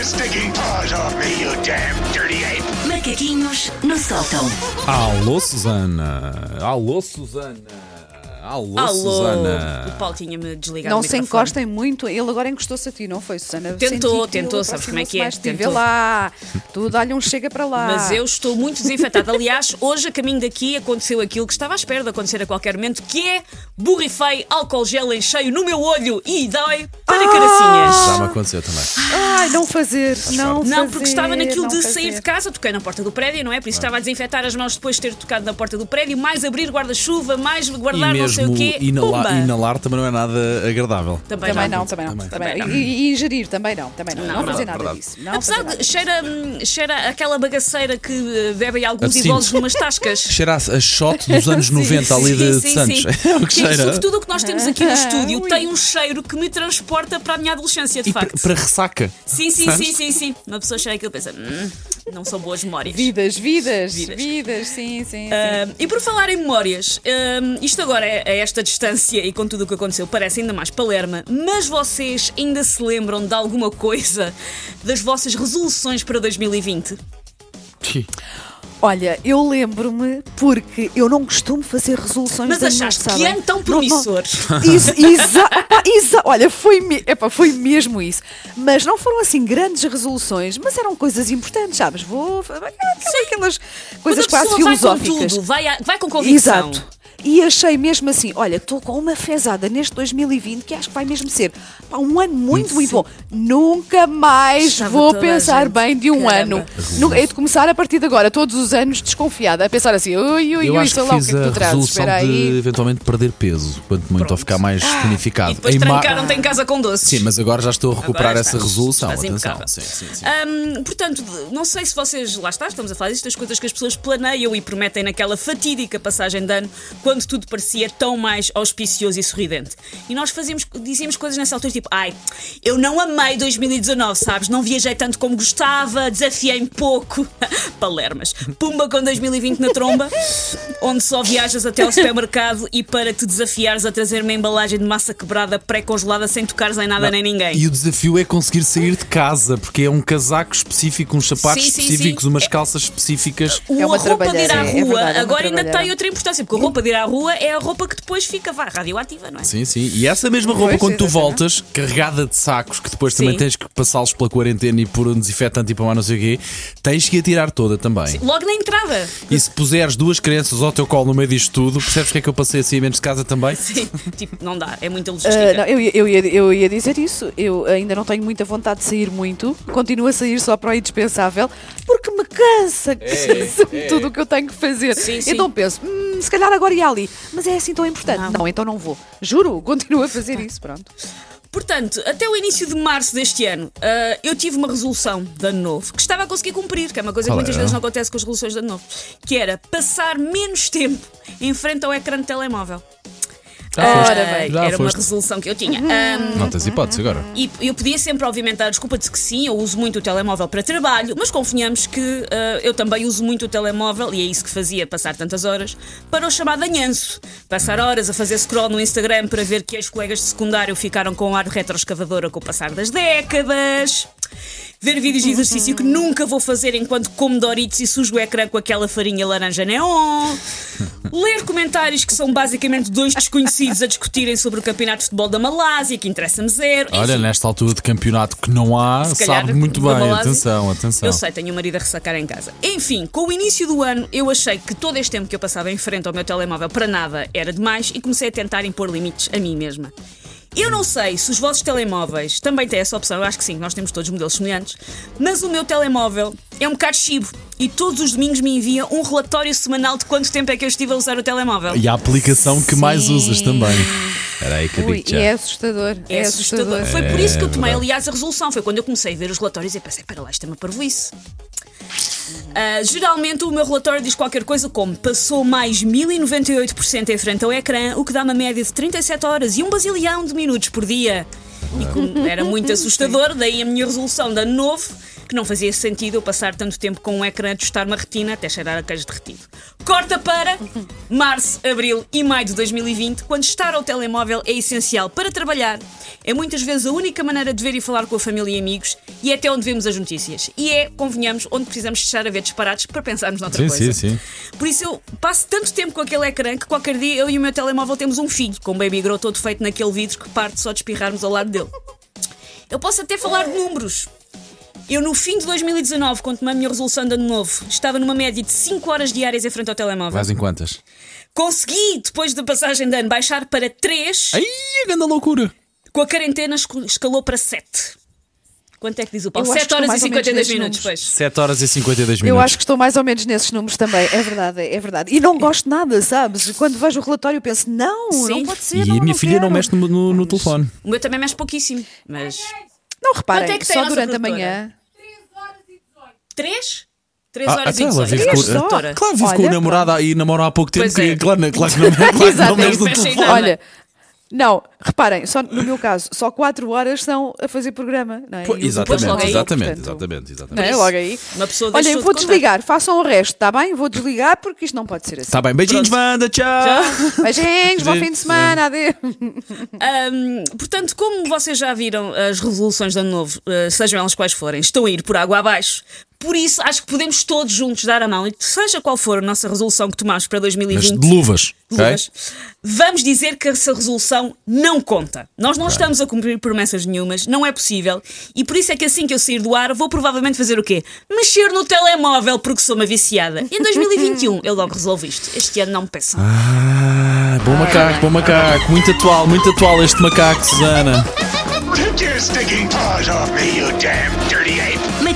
your stinking paws off me, you damn dirty ape! Macaquinhos no sótão. Alô, Susana. Alô, Susana. Alô, Alô, Susana. o Paulo tinha-me desligado Não o se microfone. encostem muito, ele agora encostou-se a ti, não foi, Susana? Tentou, Senti tentou, sabes como é que é, mais. Vê tentou. lá, tu dá-lhe um chega para lá. Mas eu estou muito desinfetada. Aliás, hoje a caminho daqui aconteceu aquilo que estava à espera de acontecer a qualquer momento, que é borrifei álcool gel em cheio no meu olho e dói para Já caracinhas. me aconteceu também. Ai, não fazer, não Não, fazer, porque estava naquilo não de fazer. sair de casa, toquei na porta do prédio, não é? Por isso estava a desinfetar as mãos depois de ter tocado na porta do prédio, mais abrir guarda-chuva, mais E guardar não sei o mesmo quê. inalar, também não é nada agradável. Também, Também não. não, também não. Também. Também. Também não. E, e ingerir também não, também não. Não, Não, não, fazer nada verdade. disso. Não Apesar de cheira, cheira aquela bagaceira que eh, bebem alguns Absinto. idosos numas tascas. Cheira a, shot dos anos 90 ali de, de sim, Santos. sim. É o que cheira. Sobretudo o que nós temos aqui no estúdio Ui. tem um cheiro que me transporta para a minha adolescência, de E para, facto. para ressaca. Sim, sim, sim, sim, sim. Uma pessoa cheira aquilo e pensa, hum, não são boas memórias. Vidas, vidas, Vidas. vidas, sim, sim. sim. Ah, e por falar em memórias, ah, isto agora é, a esta distância e com tudo o que aconteceu parece ainda mais palerma, mas vocês ainda se lembram de alguma coisa das vossas resoluções para 2020? Olha, eu lembro-me porque eu não costumo fazer resoluções Mas achaste que ano tão Não, não. promissor? Isso, exa, opa, exa- olha, foi, me- epá, foi mesmo isso. Mas não foram assim grandes resoluções, mas eram coisas importantes, sabes? Vou. Aquelas, aquelas coisas quase pessoa vai com filosóficas. tudo, vai, vai com convicção. Exato. E achei mesmo assim, olha, estou com uma fezada neste 2020 que acho que vai mesmo ser pá, um ano muito, muito bom. Nunca mais Estava vou pensar bem de um Caramba. ano. Hei de começar a partir de agora, todos os anos, desconfiada, a pensar assim, ui, ui, Eu ui, acho sei que lá o que é que a tu trazes, resolução espera de aí. eventualmente perder peso, quanto muito, ou ficar mais tonificado. E depois trancaram-te em casa com doces. Sim, mas agora já estou a recuperar essa resolução. estás Atenção. Sim, sim, sim. Hum, portanto, de- não sei se vocês. Lá está, estamos a falar disto, das coisas que as pessoas planeiam e prometem naquela fatídica passagem de ano, quando tudo parecia tão mais auspicioso e sorridente. E nós fazíamos, dizíamos coisas nessa altura tipo: ai, eu não amei 2019, sabes? Não viajei tanto como gostava, desafiei-me pouco. Palermas. Pumba com 2020 na tromba, onde só viajas até ao supermercado e para te desafiares a trazer uma embalagem de massa quebrada pré-congelada sem tocares em nada nem ninguém. E o desafio é conseguir sair de casa, porque é um casaco específico, uns sapatos Sim, sim, específicos, sim. umas calças específicas. É uma a roupa de ir à é rua verdade, é agora ainda tem outra importância, porque a roupa de ir à rua é a roupa que depois fica vá, radioativa, não é? Sim, sim. E essa mesma roupa, Pois, quando tu voltas, carregada de sacos, que depois também Sim. tens que passá-los pela quarentena e por um desinfetante e para mais não sei o quê, tens que a tirar toda também. Logo na entrada. E se puseres duas crianças ao teu colo no meio disto tudo, percebes porque é que eu passei assim a menos de casa também? Sim, tipo, não dá, é muita Ah, logística. não, eu, ia- eu, ia, eu ia dizer isso. Eu ainda não tenho muita vontade de sair muito. Continuo a sair só para o indispensável porque me cansa, cansa-me tudo o que eu tenho que fazer. Sim, sim. Então penso, "Hum, se calhar agora ia ali. Mas é assim tão importante. Não. Não, então não vou. Juro, continuo a fazer isso. Pronto. Portanto, até o início de março deste ano, ah, eu tive uma resolução de ano novo que estava a conseguir cumprir, que é uma coisa Qual que muitas era? vezes não acontece com as resoluções de ano novo, que era passar menos tempo em frente ao ecrã de telemóvel. Já foste. Já era uma foste. resolução que eu tinha. Ah, Não tens hipótese agora. E eu podia sempre, obviamente, dar a desculpa de que sim, eu uso muito o telemóvel para trabalho, mas convenhamos que ah, eu também uso muito o telemóvel, e é isso que fazia passar tantas horas, para o chamado anhanço. Passar horas a fazer scroll no Instagram para ver que ex-colegas de secundário ficaram com um ar retroescavadora com o passar das décadas. Ver vídeos de exercício que nunca vou fazer enquanto como Doritos e sujo o ecrã com aquela farinha laranja neon. Ler comentários que são basicamente dois desconhecidos a discutirem sobre o campeonato de futebol da Malásia, que interessa-me zero. Olha, Enfim. nesta altura de campeonato que não há, sabe muito bem. Malásia. Atenção, atenção. Eu sei, tenho um marido a ressacar em casa. Enfim, com o início do ano, eu achei que todo este tempo que eu passava em frente ao meu telemóvel para nada era demais e comecei a tentar impor limites a mim mesma. Eu não sei se os vossos telemóveis também têm essa opção, eu acho que sim, nós temos todos modelos semelhantes, mas o meu telemóvel é um bocado chibo e todos os domingos me envia um relatório semanal de quanto tempo é que eu estive a usar o telemóvel. E a aplicação que mais usas também. Espera aí que eu Ui, digo e já. é assustador. É assustador. Foi por isso que eu tomei, aliás, a resolução. Foi quando eu comecei a ver os relatórios e pensei: para lá, isto é uma parvoíce. Ah, geralmente o meu relatório diz qualquer coisa como passou mais 1098% em frente ao ecrã, o que dá uma média de 37 horas e um basilhão de minutos por dia. E como era muito assustador, daí a minha resolução de ano novo que não fazia sentido eu passar tanto tempo com um ecrã a tostar uma retina até cheirar a queijo derretido. Corta para março, abril e maio de 2020, quando estar ao telemóvel é essencial para trabalhar. É muitas vezes a única maneira de ver e falar com a família e amigos e é até onde vemos as notícias. E é, convenhamos, onde precisamos estar a ver disparados para pensarmos noutra Sim, coisa. sim, sim. Por isso eu passo tanto tempo com aquele ecrã que qualquer dia eu e o meu telemóvel temos um filho, com um baby grow todo feito naquele vidro que parte só de espirrarmos ao lado dele. Eu posso até falar de números. Eu, no fim de 2019, quando tomei a minha resolução de ano novo, estava numa média de 5 horas diárias em frente ao telemóvel. Vais em quantas? Consegui, depois da passagem de ano, baixar para 3, Ai, a grande loucura! com a quarentena escalou para 7. Quanto é que diz o Paulo? Eu acho 7 que estou horas e mais ou menos 52 nesses minutos, pois. 7 horas e 52 Eu minutos. acho que estou mais ou menos nesses números também, é verdade, é verdade. E não gosto nada, sabes? Quando vejo o relatório penso, não, Sim. não pode ser. E não, a minha não filha não quero. mexe no, no- no telefone. O meu também mexe pouquíssimo, mas. Não, reparem, Quanto é que tem a só durante a manhã. 3? 3 Ah, horas e ela 18. vive Três com, só? Claro, vive com Olha, o namorado e namora há pouco tempo. Pois que, é. claro, claro que não, claro que não Exato, mexe no não em telefone. Olha, não, reparem, só no meu caso, só 4 horas são a fazer programa. Não é? Pô, Exatamente, não, exatamente, portanto, exatamente, Não exatamente. é? Logo aí. Uma pessoa eu vou de desligar, façam o resto, está bem? Vou desligar porque isto não pode ser assim. Tá bem, beijinhos, Pronto. Wanda, tchau! Beijinhos, bom fim de semana, adeus. Ahm, portanto, como vocês já viram, as resoluções de ano novo, eh, sejam elas quais forem, estão a ir por água abaixo. Por isso, acho que podemos todos juntos dar a mão, e seja qual for a nossa resolução que tomamos para Mas 2020. de luvas, ok? luvas, Vamos dizer que essa resolução não conta. Nós não estamos a cumprir promessas nenhumas, não é possível. E por isso é que assim que eu sair do ar, vou provavelmente fazer o quê? Mexer no telemóvel porque sou uma viciada. Em 2021 eu logo resolvo isto. Este ano não me peçam. Ah, bom macaco, bom macaco. Muito atual, muito atual este macaco, Susana. Take your stinking paws off me, you damn dirty ape!